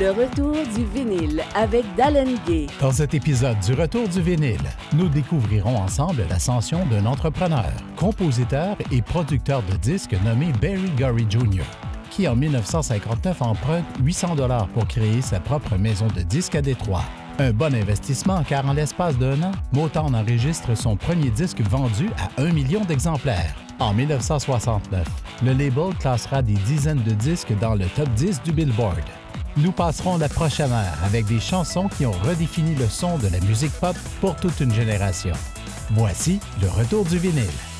Le retour du vinyle avec Dallin Gay. Dans cet épisode du Retour du vinyle, nous découvrirons ensemble l'ascension d'un entrepreneur, compositeur et producteur de disques nommé Barry Gorey Jr., qui en 1959 emprunte 800 dollars pour créer sa propre maison de disques à Détroit. Un bon investissement car en l'espace d'un an, Motown enregistre son premier disque vendu à un million d'exemplaires. En 1969, le label classera des dizaines de disques dans le top 10 du Billboard. Nous passerons la prochaine heure avec des chansons qui ont redéfini le son de la musique pop pour toute une génération. Voici le retour du vinyle.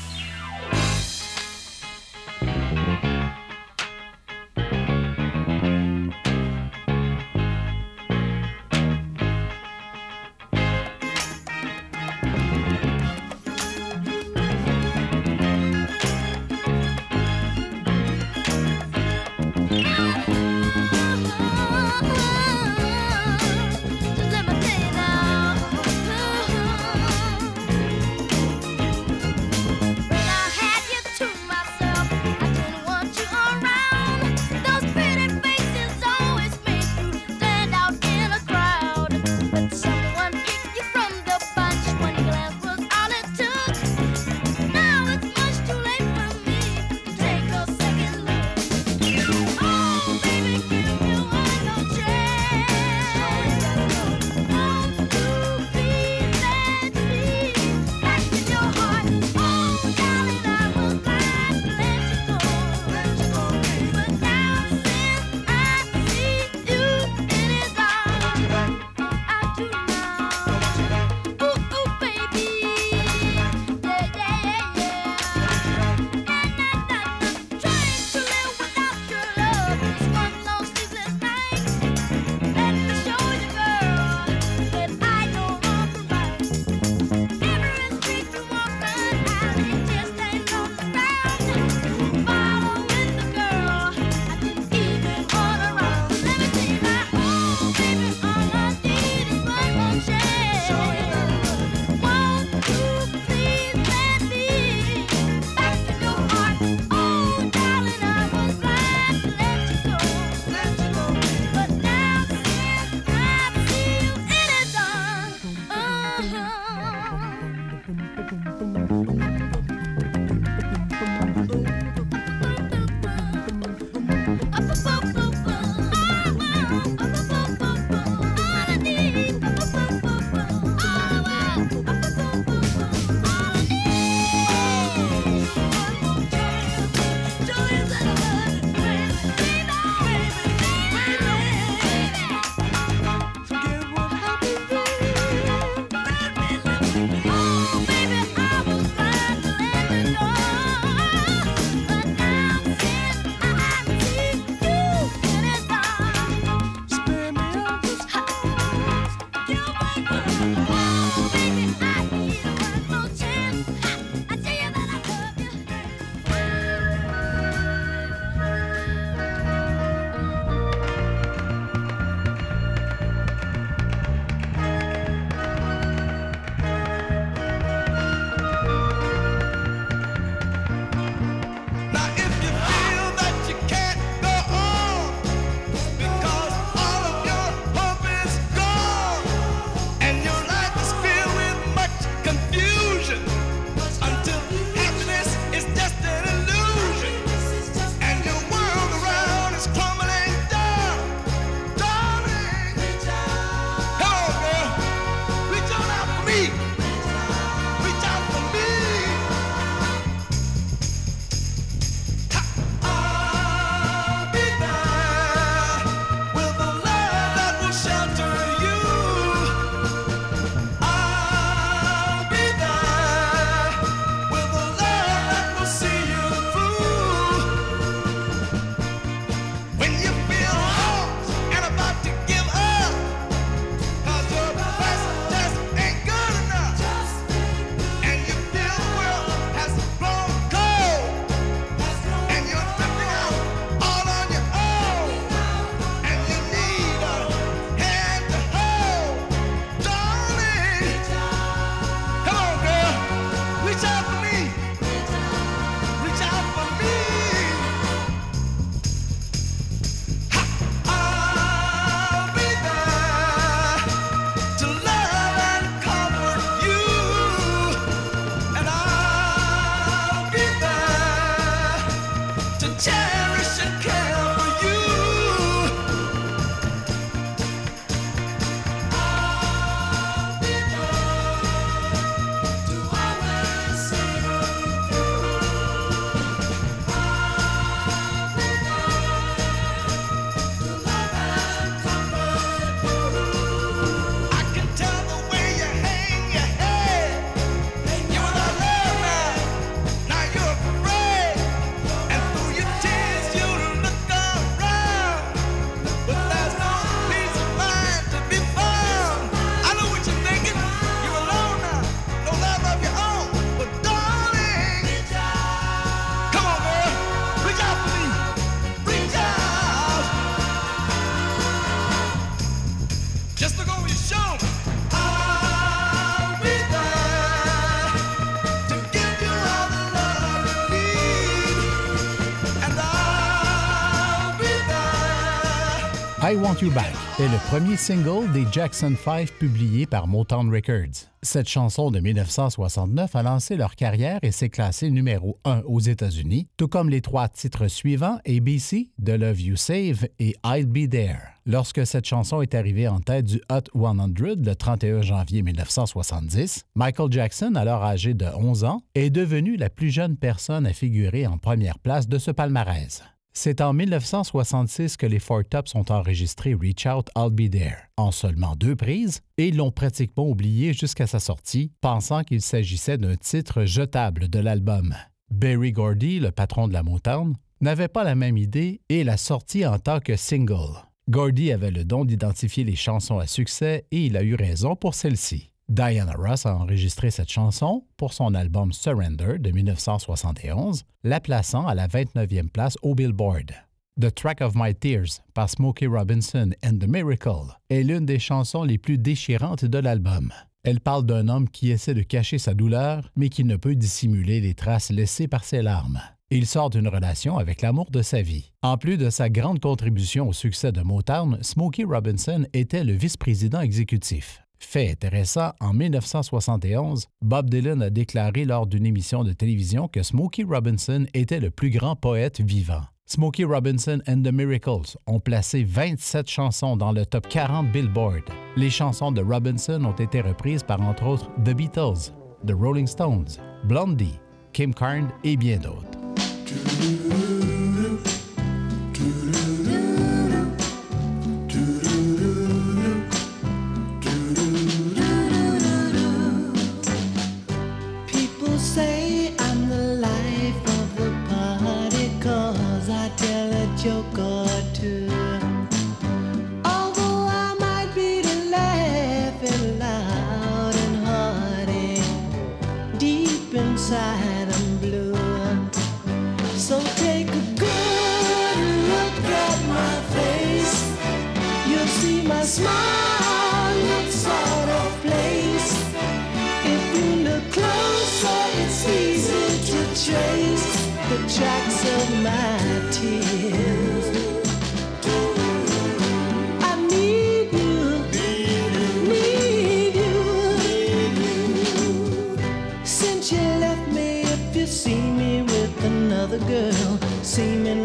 You Back est le premier single des Jackson 5 publié par Motown Records. Cette chanson de 1969 a lancé leur carrière et s'est classée numéro 1 aux États-Unis, tout comme les trois titres suivants ABC, The Love You Save et I'll Be There. Lorsque cette chanson est arrivée en tête du Hot 100 le 31 janvier 1970, Michael Jackson, alors âgé de 11 ans, est devenu la plus jeune personne à figurer en première place de ce palmarès. C'est en 1966 que les Four Tops ont enregistré Reach Out, I'll Be There en seulement deux prises et l'ont pratiquement oublié jusqu'à sa sortie, pensant qu'il s'agissait d'un titre jetable de l'album. Barry Gordy, le patron de la Motown, n'avait pas la même idée et l'a sorti en tant que single. Gordy avait le don d'identifier les chansons à succès et il a eu raison pour celle-ci. Diana Ross a enregistré cette chanson pour son album Surrender de 1971, la plaçant à la 29e place au Billboard. The Track of My Tears par Smokey Robinson and The Miracle est l'une des chansons les plus déchirantes de l'album. Elle parle d'un homme qui essaie de cacher sa douleur, mais qui ne peut dissimuler les traces laissées par ses larmes. Il sort d'une relation avec l'amour de sa vie. En plus de sa grande contribution au succès de Motown, Smokey Robinson était le vice-président exécutif. Fait intéressant, en 1971, Bob Dylan a déclaré lors d'une émission de télévision que Smokey Robinson était le plus grand poète vivant. Smokey Robinson and the Miracles ont placé 27 chansons dans le top 40 Billboard. Les chansons de Robinson ont été reprises par entre autres The Beatles, The Rolling Stones, Blondie, Kim Carnes et bien d'autres. Inside I'm blue. So take a good look at my face. You'll see my smile looks out of place. If you look closer, it's easy to trace the tracks of my seeming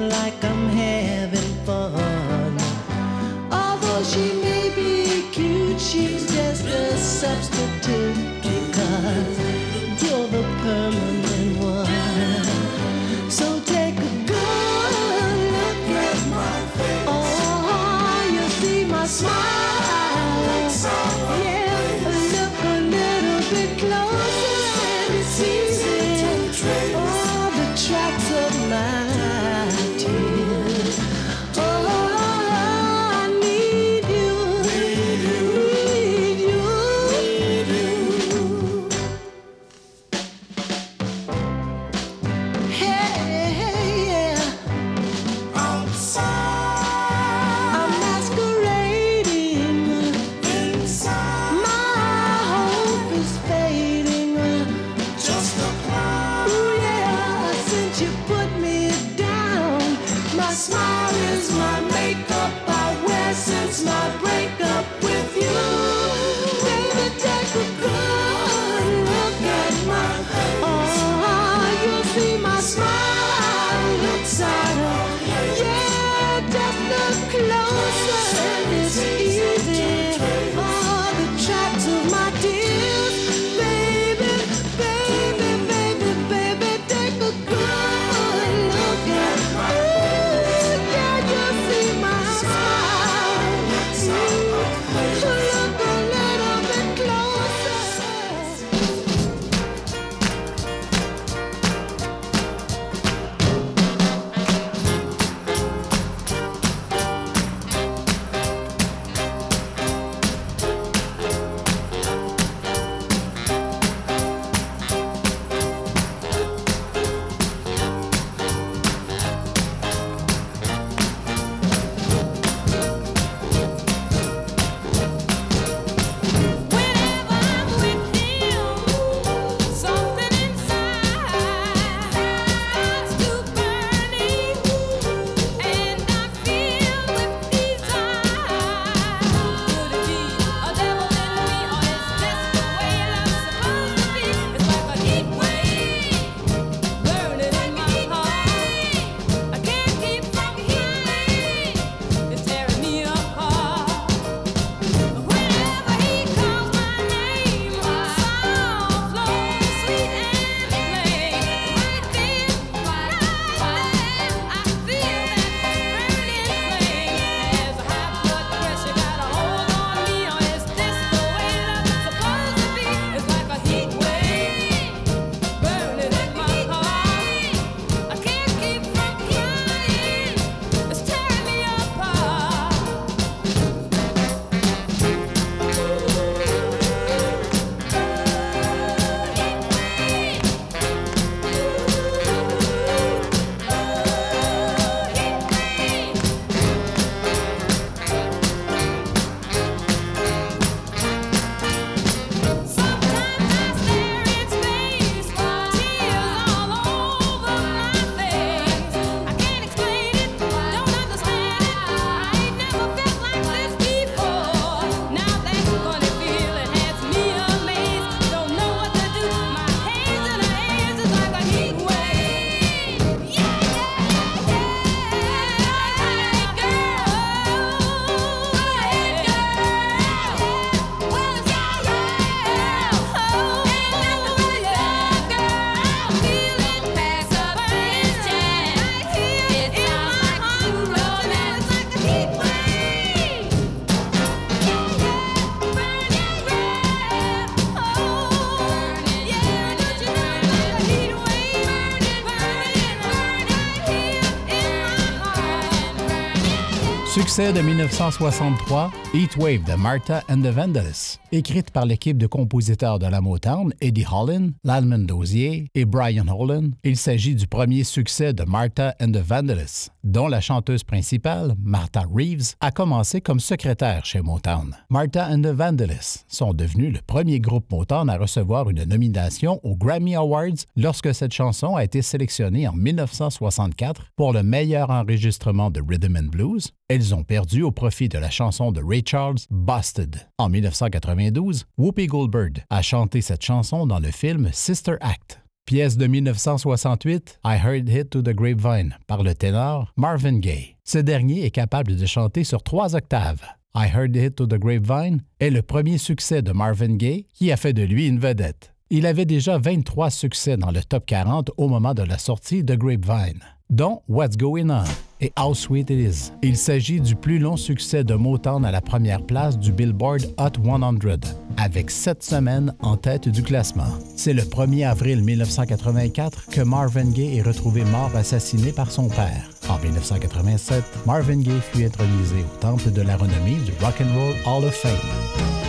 De 1963, Heatwave de Martha and the Vandellas. Écrite par l'équipe de compositeurs de la Motown, Eddie Holland, Lalman Dozier et Brian Holland, il s'agit du premier succès de Martha and the Vandellas, dont la chanteuse principale, Martha Reeves, a commencé comme secrétaire chez Motown. Martha and the Vandellas sont devenus le premier groupe Motown à recevoir une nomination aux Grammy Awards lorsque cette chanson a été sélectionnée en 1964 pour le meilleur enregistrement de rhythm and blues. Elles ont perdu au profit de la chanson de Ray Charles, Busted. En 1992, Whoopi Goldberg a chanté cette chanson dans le film Sister Act. Pièce de 1968, I Heard Hit to the Grapevine, par le ténor Marvin Gaye. Ce dernier est capable de chanter sur trois octaves. I Heard Hit to the Grapevine est le premier succès de Marvin Gaye qui a fait de lui une vedette. Il avait déjà 23 succès dans le top 40 au moment de la sortie de Grapevine, dont What's Going On et How Sweet It Is. Il s'agit du plus long succès de Motown à la première place du Billboard Hot 100, avec sept semaines en tête du classement. C'est le 1er avril 1984 que Marvin Gaye est retrouvé mort assassiné par son père. En 1987, Marvin Gaye fut intronisé au temple de la renommée du Rock and Roll Hall of Fame.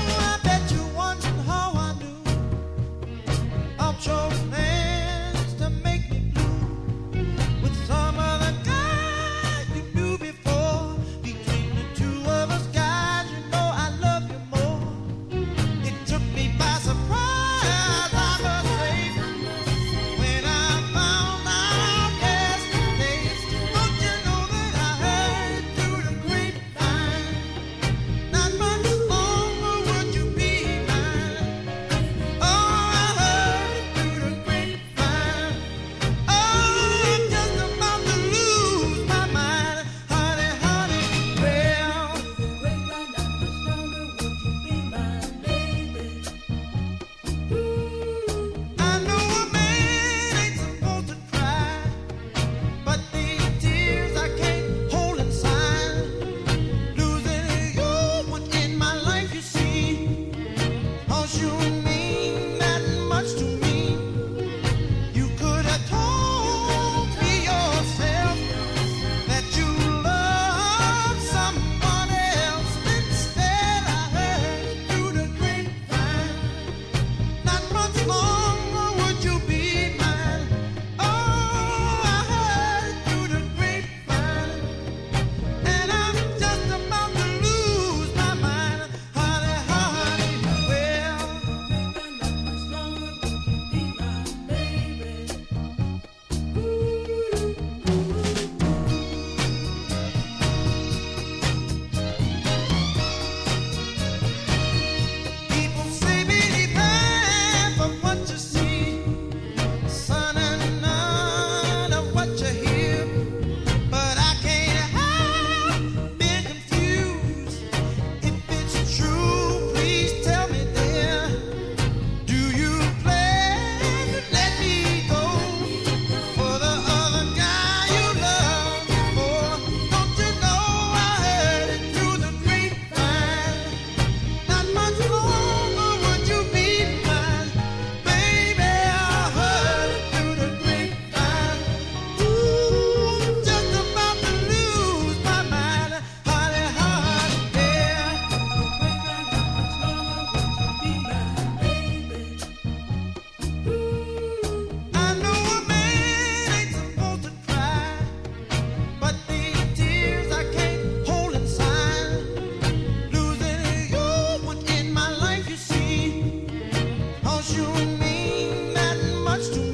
much too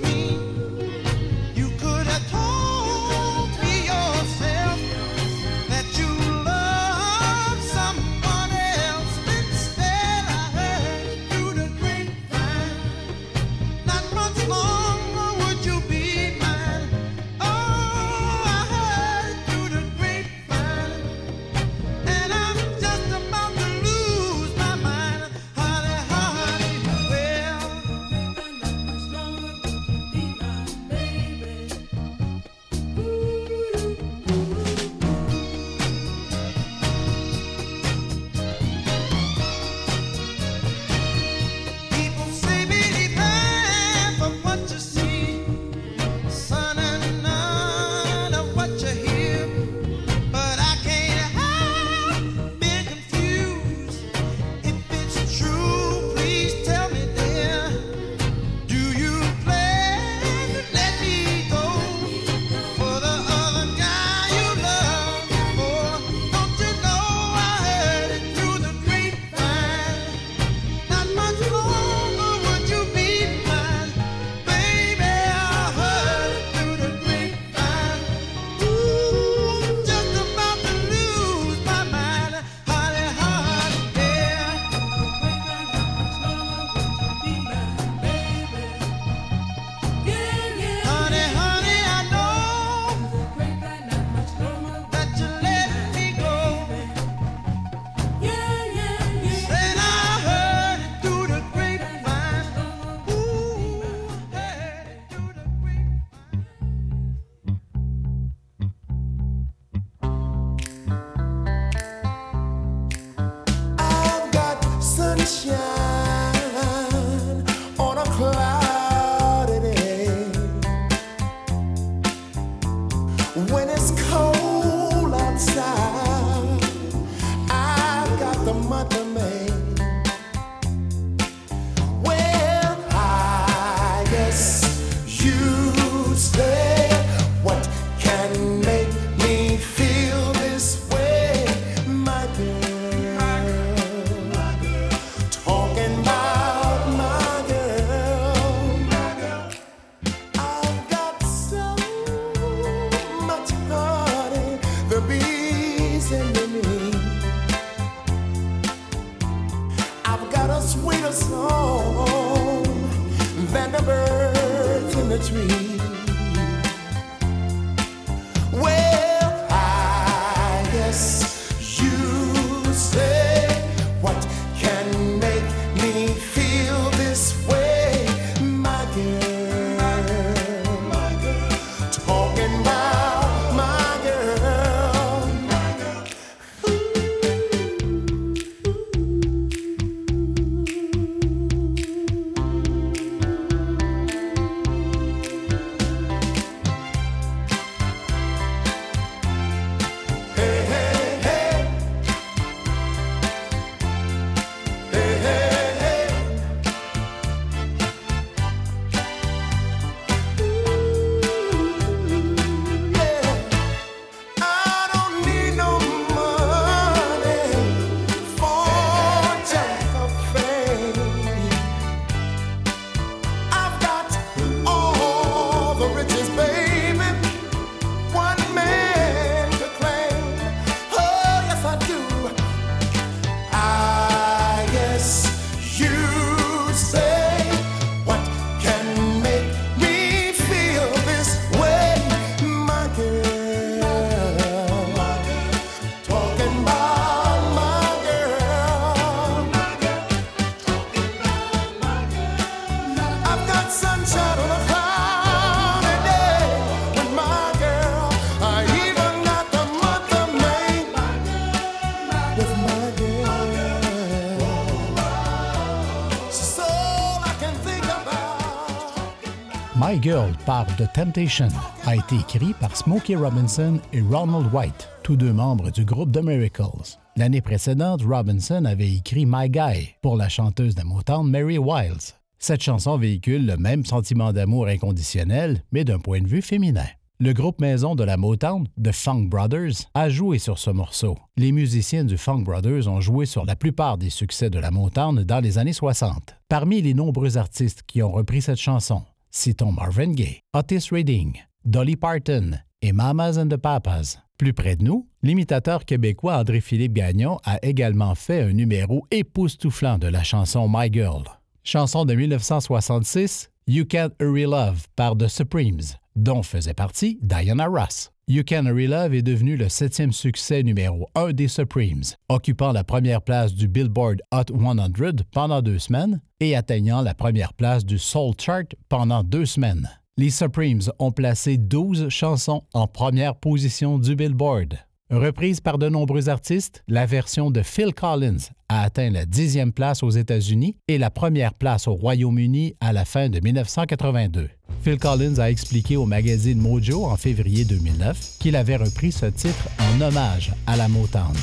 My Girl par The Temptation a été écrit par Smokey Robinson et Ronald White, tous deux membres du groupe The Miracles. L'année précédente, Robinson avait écrit My Guy pour la chanteuse de Motown Mary Wiles. Cette chanson véhicule le même sentiment d'amour inconditionnel, mais d'un point de vue féminin. Le groupe maison de la Motown, The Funk Brothers, a joué sur ce morceau. Les musiciens du Funk Brothers ont joué sur la plupart des succès de la Motown dans les années 60. Parmi les nombreux artistes qui ont repris cette chanson, citons Marvin Gaye, Otis Redding, Dolly Parton et Mamas and the Papas. Plus près de nous, l'imitateur québécois André-Philippe Gagnon a également fait un numéro époustouflant de la chanson My Girl. Chanson de 1966, You Can't Hurry Love par The Supremes, dont faisait partie Diana Ross. You Can Hurry Love est devenu le septième succès numéro 1 des Supremes, occupant la première place du Billboard Hot 100 pendant deux semaines et atteignant la première place du Soul Chart pendant deux semaines. Les Supremes ont placé 12 chansons en première position du Billboard. Reprise par de nombreux artistes, la version de Phil Collins a atteint la dixième place aux États-Unis et la première place au Royaume-Uni à la fin de 1982. Phil Collins a expliqué au magazine Mojo en février 2009 qu'il avait repris ce titre en hommage à la Motown.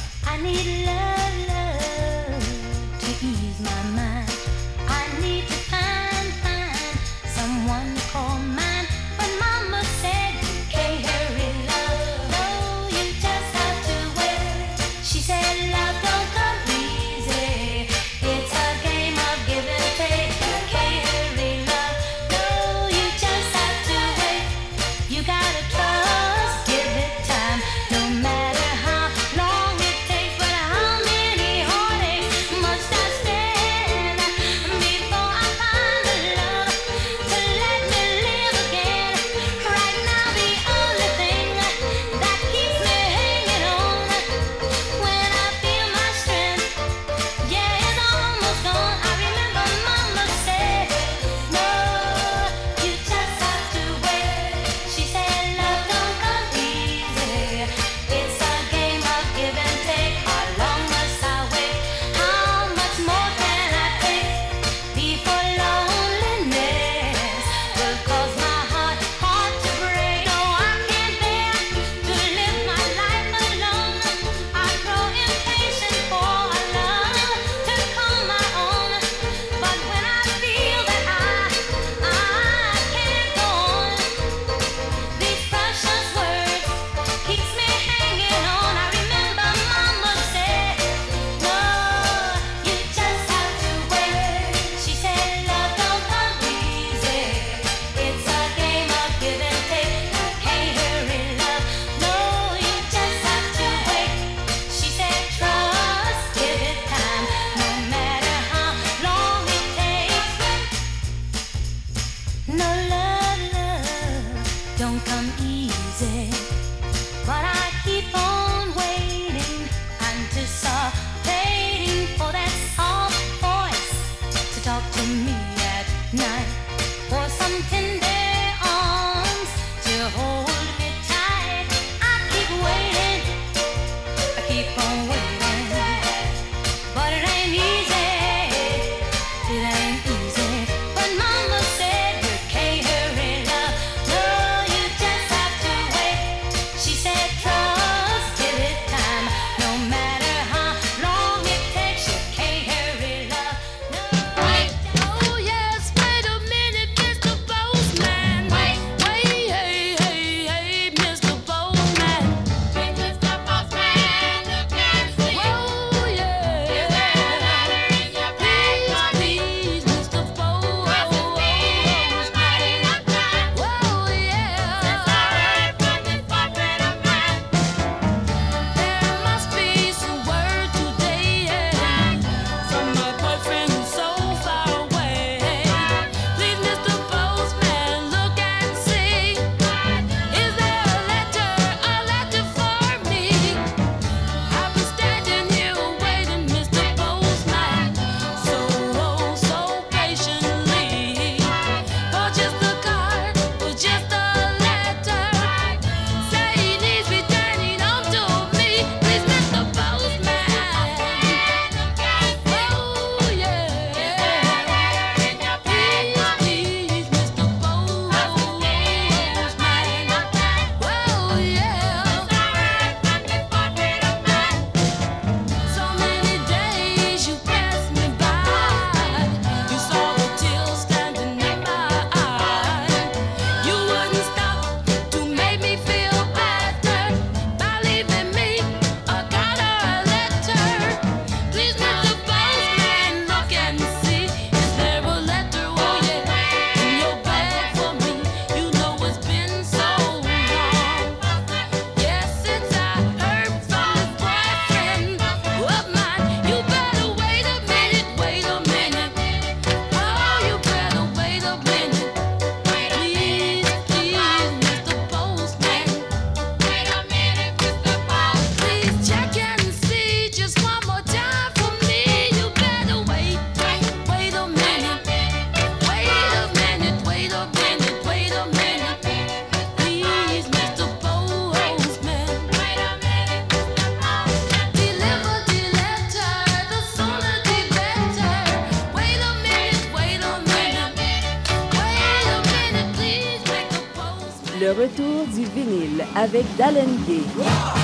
Avec Dallin Gay.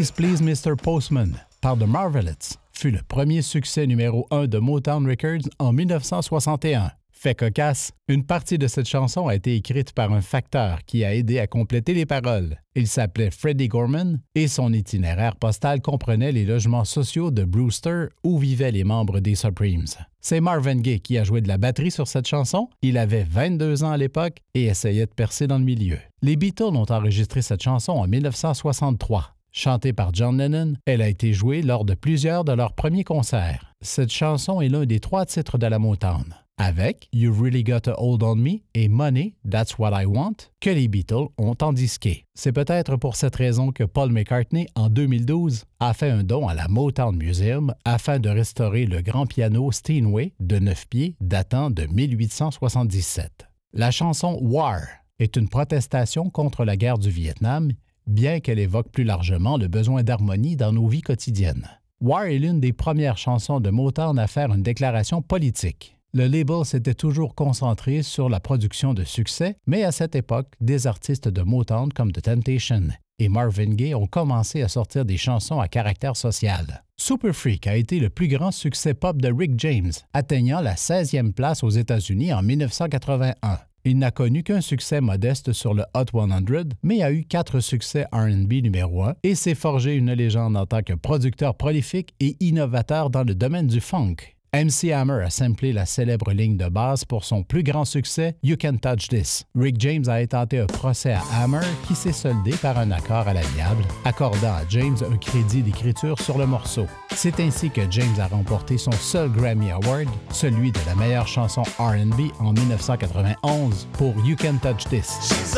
Please Please Mr. Postman par The Marvelettes fut le premier succès numéro 1 de Motown Records en 1961. Fait cocasse, une partie de cette chanson a été écrite par un facteur qui a aidé à compléter les paroles. Il s'appelait Freddie Gorman et son itinéraire postal comprenait les logements sociaux de Brewster où vivaient les membres des Supremes. C'est Marvin Gaye qui a joué de la batterie sur cette chanson. Il avait 22 ans à l'époque et essayait de percer dans le milieu. Les Beatles ont enregistré cette chanson en 1963. Chantée par John Lennon, elle a été jouée lors de plusieurs de leurs premiers concerts. Cette chanson est l'un des trois titres de la Motown. Avec You've Really Got a Hold on Me et Money, That's What I Want, que les Beatles ont endisqué. C'est peut-être pour cette raison que Paul McCartney, en 2012, a fait un don à la Motown Museum afin de restaurer le grand piano Steinway de 9 pieds datant de 1877. La chanson War est une protestation contre la guerre du Vietnam bien qu'elle évoque plus largement le besoin d'harmonie dans nos vies quotidiennes. War est l'une des premières chansons de Motown à faire une déclaration politique. Le label s'était toujours concentré sur la production de succès, mais à cette époque, des artistes de Motown comme The Temptation et Marvin Gaye ont commencé à sortir des chansons à caractère social. Super Freak a été le plus grand succès pop de Rick James, atteignant la 16e place aux États-Unis en 1981. Il n'a connu qu'un succès modeste sur le Hot 100, mais a eu quatre succès RB numéro 1 et s'est forgé une légende en tant que producteur prolifique et innovateur dans le domaine du funk. MC Hammer a samplé la célèbre ligne de base pour son plus grand succès, You Can Touch This. Rick James a intenté un procès à Hammer qui s'est soldé par un accord à l'amiable, accordant à James un crédit d'écriture sur le morceau. C'est ainsi que James a remporté son seul Grammy Award, celui de la meilleure chanson RB en 1991 pour You Can Touch This.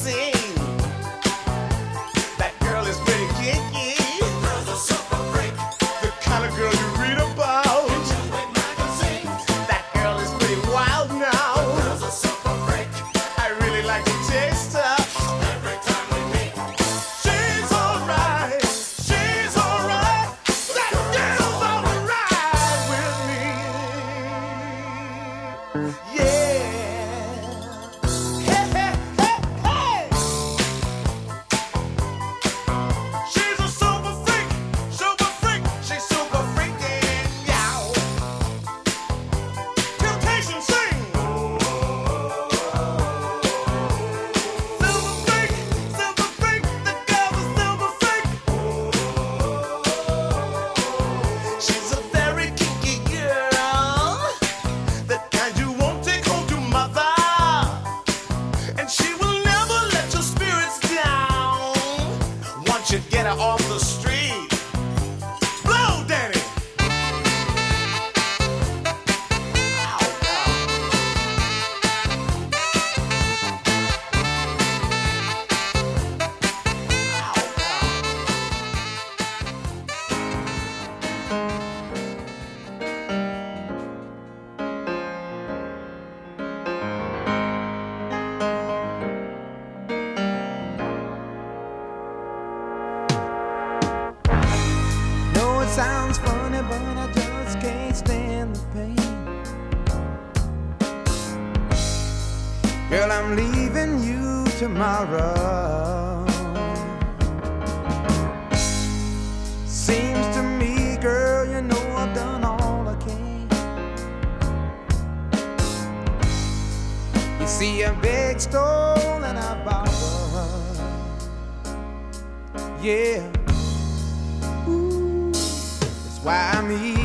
see. Tomorrow. Seems to me, girl, you know I've done all I can. You see, I beg, stole, and I borrowed. Yeah. Ooh, that's why I'm easy.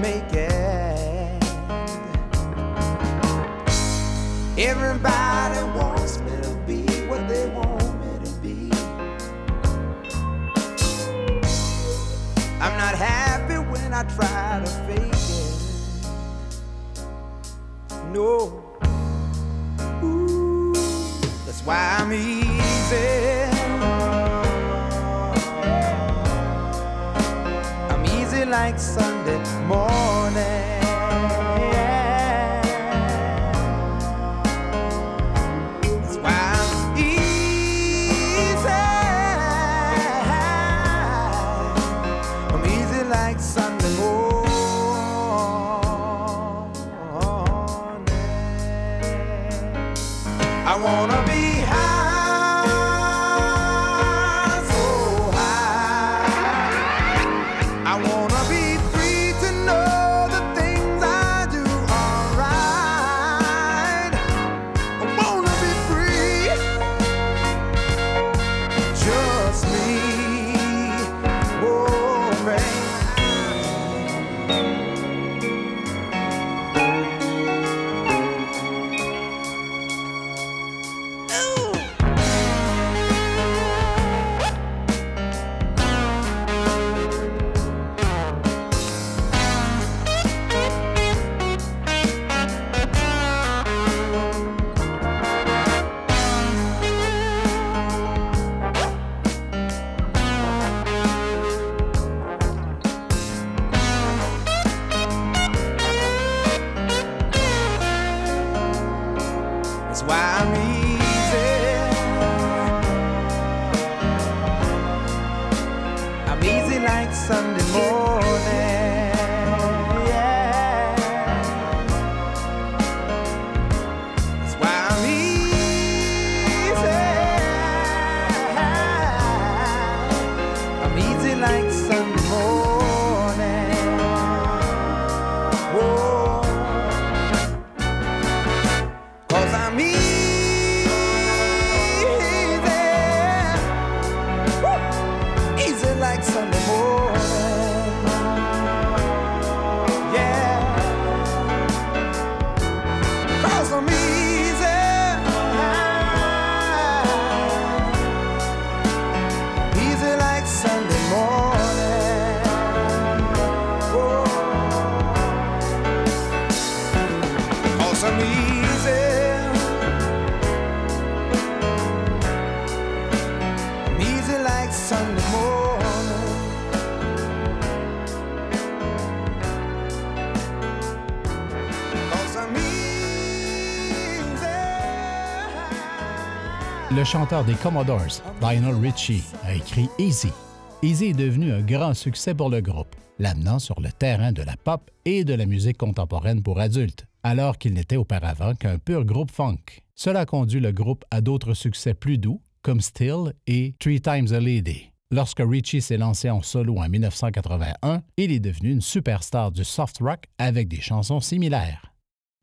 Make it. Everybody wants me to be what they want me to be. I'm not happy when I try to fake it. No. Ooh, that's why I'm easy. I'm easy like Sunday more. Chanteur des Commodores, Lionel Richie, a écrit Easy. Easy est devenu un grand succès pour le groupe, l'amenant sur le terrain de la pop et de la musique contemporaine pour adultes, alors qu'il n'était auparavant qu'un pur groupe funk. Cela conduit le groupe à d'autres succès plus doux, comme Still et Three Times a Lady. Lorsque Richie s'est lancé en solo en 1981, il est devenu une superstar du soft rock avec des chansons similaires.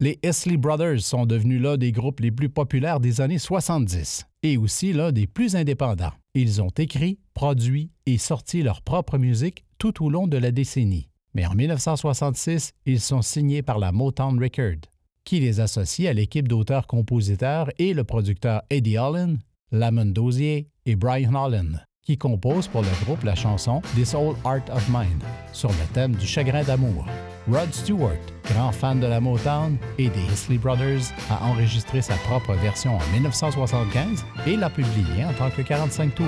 Les Isley Brothers sont devenus l'un des groupes les plus populaires des années 70 et aussi l'un des plus indépendants. Ils ont écrit, produit et sorti leur propre musique tout au long de la décennie. Mais en 1966, ils sont signés par la Motown Record, qui les associe à l'équipe d'auteurs-compositeurs et le producteur Eddie Allen, Lamont Dozier et Brian Holland, qui composent pour le groupe la chanson This Old Art of Mine sur le thème du chagrin d'amour. Rod Stewart, grand fan de la Motown et des Isley Brothers, a enregistré sa propre version en 1975 et l'a publiée en tant que 45 tours.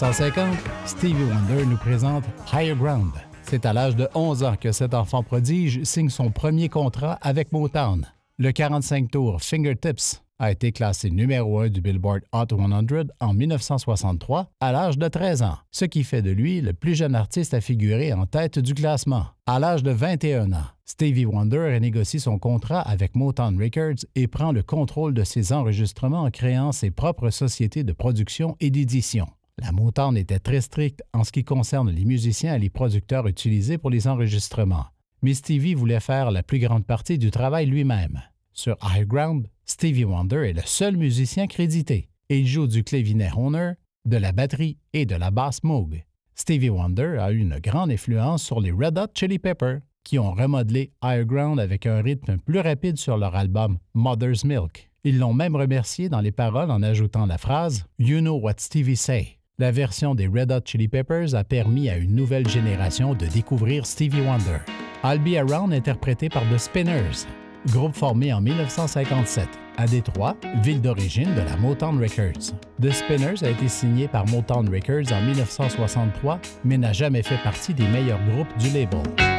1950, Stevie Wonder nous présente Higher Ground. C'est à l'âge de 11 ans que cet enfant prodige signe son premier contrat avec Motown. Le 45 tours Fingertips a été classé numéro 1 du Billboard Hot 100 en 1963 à l'âge de 13 ans, ce qui fait de lui le plus jeune artiste à figurer en tête du classement. À l'âge de 21 ans, Stevie Wonder négocie son contrat avec Motown Records et prend le contrôle de ses enregistrements en créant ses propres sociétés de production et d'édition. La Motown était très stricte en ce qui concerne les musiciens et les producteurs utilisés pour les enregistrements. Mais Stevie voulait faire la plus grande partie du travail lui-même. Sur High Ground, Stevie Wonder est le seul musicien crédité il joue du clavinet Honer, de la batterie et de la basse Moog. Stevie Wonder a eu une grande influence sur les Red Hot Chili Peppers, qui ont remodelé High Ground avec un rythme plus rapide sur leur album Mother's Milk. Ils l'ont même remercié dans les paroles en ajoutant la phrase You know what Stevie say. La version des Red Hot Chili Peppers a permis à une nouvelle génération de découvrir Stevie Wonder. I'll Be Around interprété par The Spinners, groupe formé en 1957 à Détroit, ville d'origine de la Motown Records. The Spinners a été signé par Motown Records en 1963, mais n'a jamais fait partie des meilleurs groupes du label.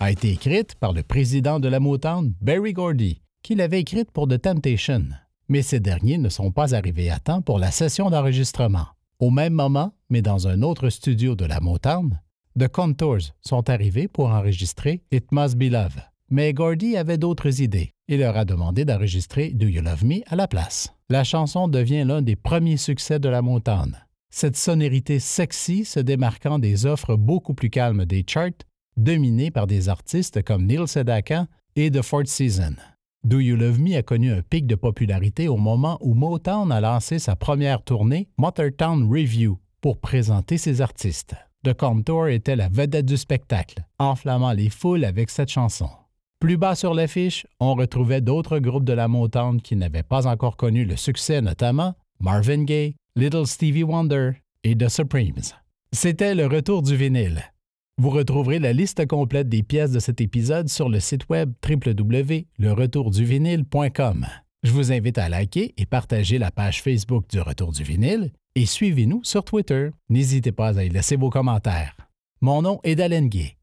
A été écrite par le président de la Motown, Barry Gordy, qui l'avait écrite pour The Temptation. Mais ces derniers ne sont pas arrivés à temps pour la session d'enregistrement. Au même moment, mais dans un autre studio de la Motown, The Contours sont arrivés pour enregistrer It Must Be Love. Mais Gordy avait d'autres idées et leur a demandé d'enregistrer Do You Love Me à la place. La chanson devient l'un des premiers succès de la Motown. Cette sonorité sexy se démarquant des offres beaucoup plus calmes des charts, dominées par des artistes comme Neil Sedaka et The Fourth Season. Do You Love Me a connu un pic de popularité au moment où Motown a lancé sa première tournée Motortown Review pour présenter ses artistes. The Contour était la vedette du spectacle, enflammant les foules avec cette chanson. Plus bas sur l'affiche, on retrouvait d'autres groupes de la Motown qui n'avaient pas encore connu le succès, notamment Marvin Gaye, Little Stevie Wonder et The Supremes. C'était le retour du vinyle. Vous retrouverez la liste complète des pièces de cet épisode sur le site web www.leretourduvinyle.com. Je vous invite à liker et partager la page Facebook du Retour du vinyle et suivez-nous sur Twitter. N'hésitez pas à y laisser vos commentaires. Mon nom est Dalen Gay